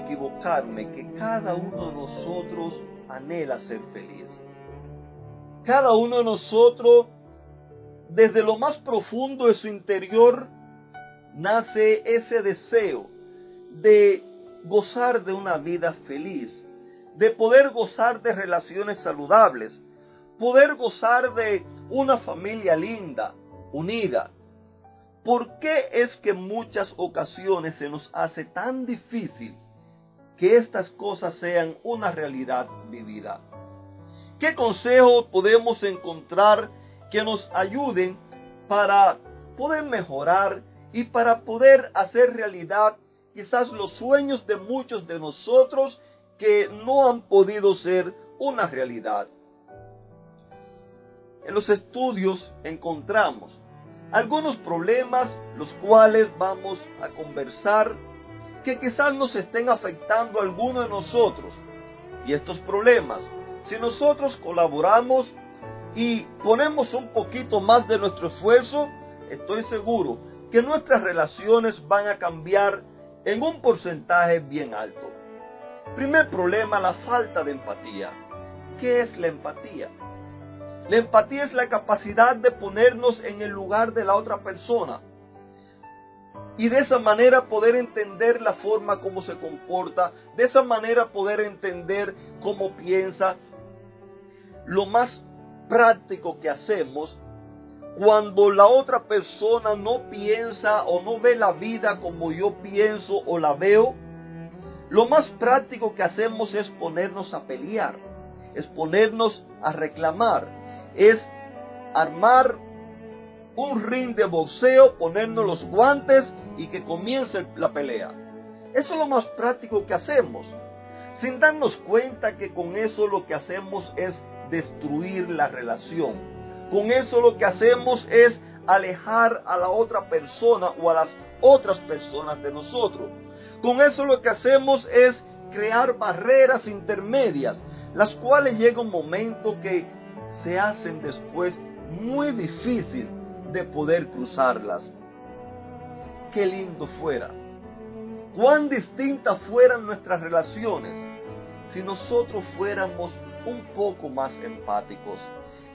Que cada uno de nosotros anhela ser feliz. Cada uno de nosotros, desde lo más profundo de su interior, nace ese deseo de gozar de una vida feliz, de poder gozar de relaciones saludables, poder gozar de una familia linda, unida. ¿Por qué es que en muchas ocasiones se nos hace tan difícil que estas cosas sean una realidad vivida. ¿Qué consejos podemos encontrar que nos ayuden para poder mejorar y para poder hacer realidad quizás los sueños de muchos de nosotros que no han podido ser una realidad? En los estudios encontramos algunos problemas los cuales vamos a conversar que quizás nos estén afectando a alguno de nosotros. Y estos problemas, si nosotros colaboramos y ponemos un poquito más de nuestro esfuerzo, estoy seguro que nuestras relaciones van a cambiar en un porcentaje bien alto. Primer problema, la falta de empatía. ¿Qué es la empatía? La empatía es la capacidad de ponernos en el lugar de la otra persona y de esa manera poder entender la forma como se comporta, de esa manera poder entender cómo piensa. Lo más práctico que hacemos cuando la otra persona no piensa o no ve la vida como yo pienso o la veo, lo más práctico que hacemos es ponernos a pelear, es ponernos a reclamar, es armar un ring de boxeo, ponernos los guantes y que comience la pelea. Eso es lo más práctico que hacemos, sin darnos cuenta que con eso lo que hacemos es destruir la relación. Con eso lo que hacemos es alejar a la otra persona o a las otras personas de nosotros. Con eso lo que hacemos es crear barreras intermedias, las cuales llega un momento que se hacen después muy difícil de poder cruzarlas qué lindo fuera, cuán distintas fueran nuestras relaciones si nosotros fuéramos un poco más empáticos,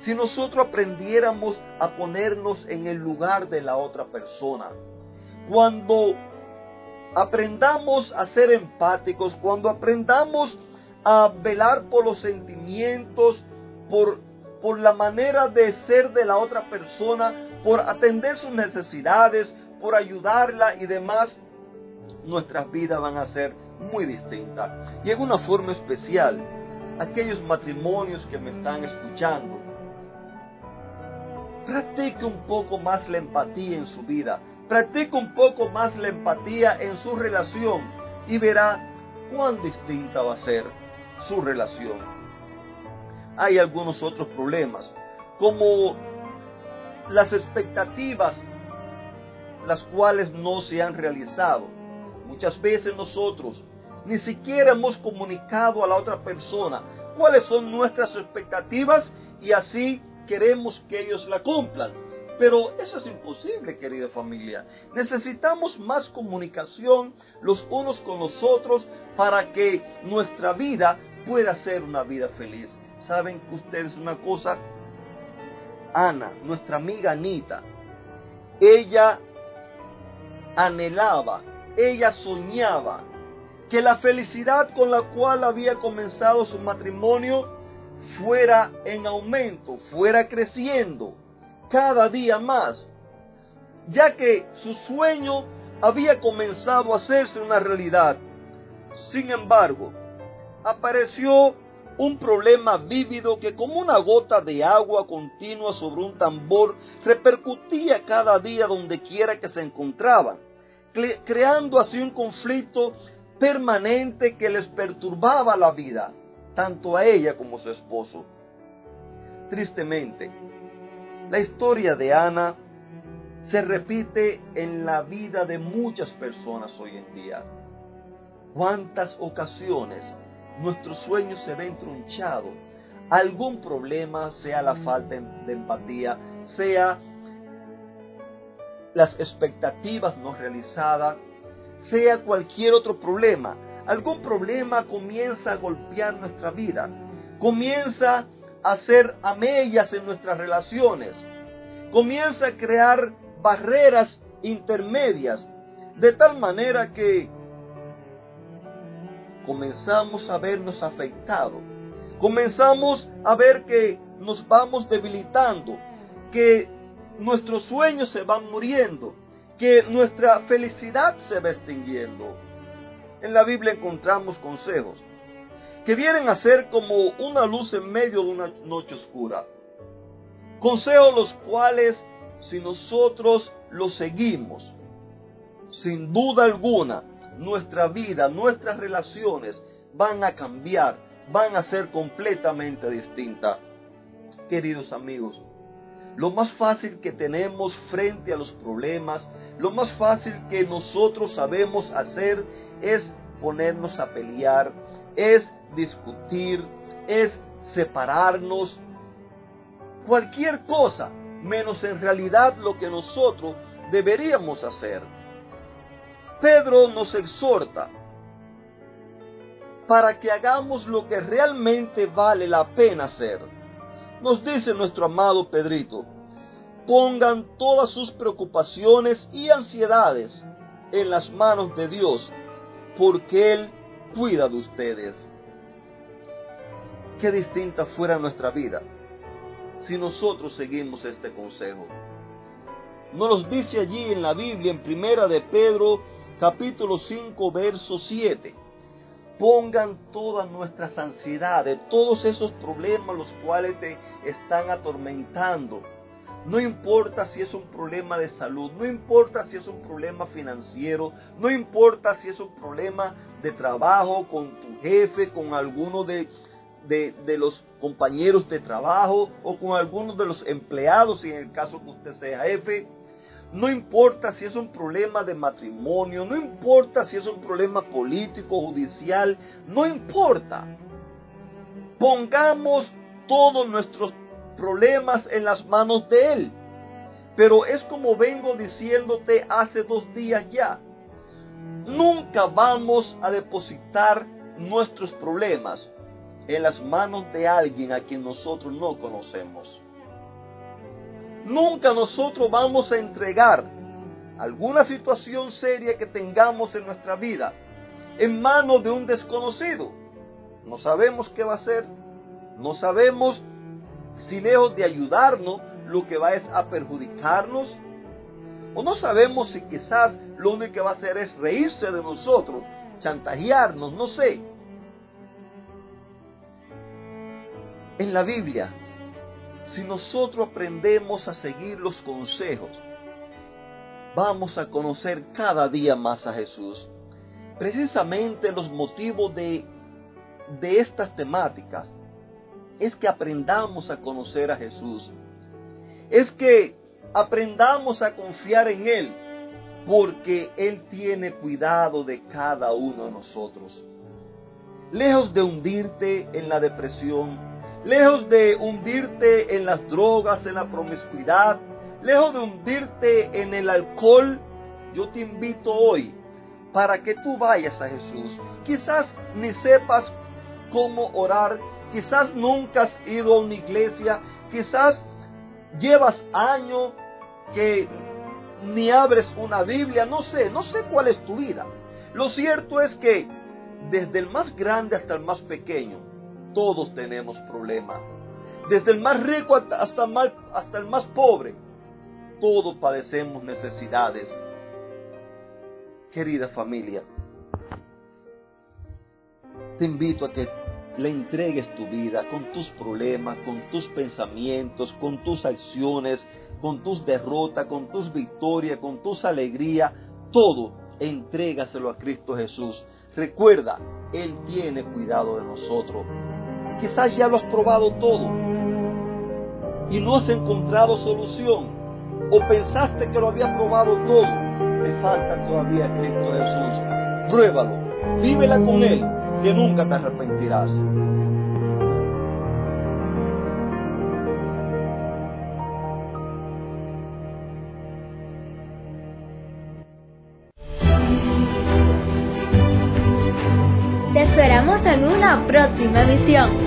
si nosotros aprendiéramos a ponernos en el lugar de la otra persona. Cuando aprendamos a ser empáticos, cuando aprendamos a velar por los sentimientos, por, por la manera de ser de la otra persona, por atender sus necesidades, por ayudarla y demás, nuestras vidas van a ser muy distintas. Y en una forma especial, aquellos matrimonios que me están escuchando, practique un poco más la empatía en su vida, practique un poco más la empatía en su relación y verá cuán distinta va a ser su relación. Hay algunos otros problemas, como las expectativas las cuales no se han realizado. Muchas veces nosotros ni siquiera hemos comunicado a la otra persona cuáles son nuestras expectativas y así queremos que ellos la cumplan. Pero eso es imposible, querida familia. Necesitamos más comunicación los unos con los otros para que nuestra vida pueda ser una vida feliz. ¿Saben ustedes una cosa? Ana, nuestra amiga Anita, ella anhelaba, ella soñaba que la felicidad con la cual había comenzado su matrimonio fuera en aumento, fuera creciendo cada día más, ya que su sueño había comenzado a hacerse una realidad. Sin embargo, apareció un problema vívido que como una gota de agua continua sobre un tambor repercutía cada día donde quiera que se encontraban, creando así un conflicto permanente que les perturbaba la vida, tanto a ella como a su esposo. Tristemente, la historia de Ana se repite en la vida de muchas personas hoy en día. ¿Cuántas ocasiones nuestro sueño se ve tronchado? Algún problema, sea la falta de empatía, sea las expectativas no realizadas, sea cualquier otro problema. Algún problema comienza a golpear nuestra vida, comienza a hacer amellas en nuestras relaciones, comienza a crear barreras intermedias, de tal manera que comenzamos a vernos afectados, comenzamos a ver que nos vamos debilitando, que nuestros sueños se van muriendo, que nuestra felicidad se va extinguiendo. En la Biblia encontramos consejos que vienen a ser como una luz en medio de una noche oscura. Consejos los cuales, si nosotros los seguimos, sin duda alguna, nuestra vida, nuestras relaciones van a cambiar, van a ser completamente distintas. Queridos amigos, lo más fácil que tenemos frente a los problemas, lo más fácil que nosotros sabemos hacer es ponernos a pelear, es discutir, es separarnos, cualquier cosa, menos en realidad lo que nosotros deberíamos hacer. Pedro nos exhorta para que hagamos lo que realmente vale la pena hacer. Nos dice nuestro amado Pedrito, pongan todas sus preocupaciones y ansiedades en las manos de Dios, porque Él cuida de ustedes. Qué distinta fuera nuestra vida si nosotros seguimos este consejo. Nos los dice allí en la Biblia, en Primera de Pedro, capítulo 5, verso 7 pongan todas nuestras ansiedades, todos esos problemas los cuales te están atormentando. No importa si es un problema de salud, no importa si es un problema financiero, no importa si es un problema de trabajo con tu jefe, con alguno de, de, los compañeros de trabajo o con alguno de los empleados, si en el caso que usted sea jefe no importa si es un problema de matrimonio, no importa si es un problema político, judicial, no importa. Pongamos todos nuestros problemas en las manos de Él. Pero es como vengo diciéndote hace dos días ya. Nunca vamos a depositar nuestros problemas en las manos de alguien a quien nosotros no conocemos. Nunca nosotros vamos a entregar alguna situación seria que tengamos en nuestra vida en manos de un desconocido. No sabemos qué va a hacer. No sabemos si lejos de ayudarnos lo que va es a perjudicarnos. O no sabemos si quizás lo único que va a hacer es reírse de nosotros, chantajearnos, no sé. En la Biblia si nosotros aprendemos a seguir los consejos, vamos a conocer cada día más a Jesús. Precisamente los motivos de, de estas temáticas es que aprendamos a conocer a Jesús. Es que aprendamos a confiar en Él, porque Él tiene cuidado de cada uno de nosotros. Lejos de hundirte en la depresión, lejos de hundirte en las drogas, en la promiscuidad, lejos de hundirte en el alcohol, yo te invito hoy para que tú vayas a Jesús. Quizás ni sepas cómo orar, quizás nunca has ido a una iglesia, quizás llevas años que ni abres una Biblia, no sé, no sé cuál es tu vida. Lo cierto es que desde el más grande hasta el más pequeño, todos tenemos problemas. Desde el más rico hasta, el más pobre, todos padecemos necesidades. Querida familia, te invito a que le entregues tu vida con tus problemas, con tus pensamientos, con tus acciones, con tus derrotas, con tus victorias, con tus alegrías, todo, entrégaselo a Cristo Jesús. Recuerda, Él tiene cuidado de nosotros. Quizás ya lo has probado todo y no has encontrado solución. O pensaste que lo habías probado todo. Te falta todavía Cristo Jesús. Pruébalo, vívela con Él, que nunca te arrepentirás. Te esperamos en una próxima emisión.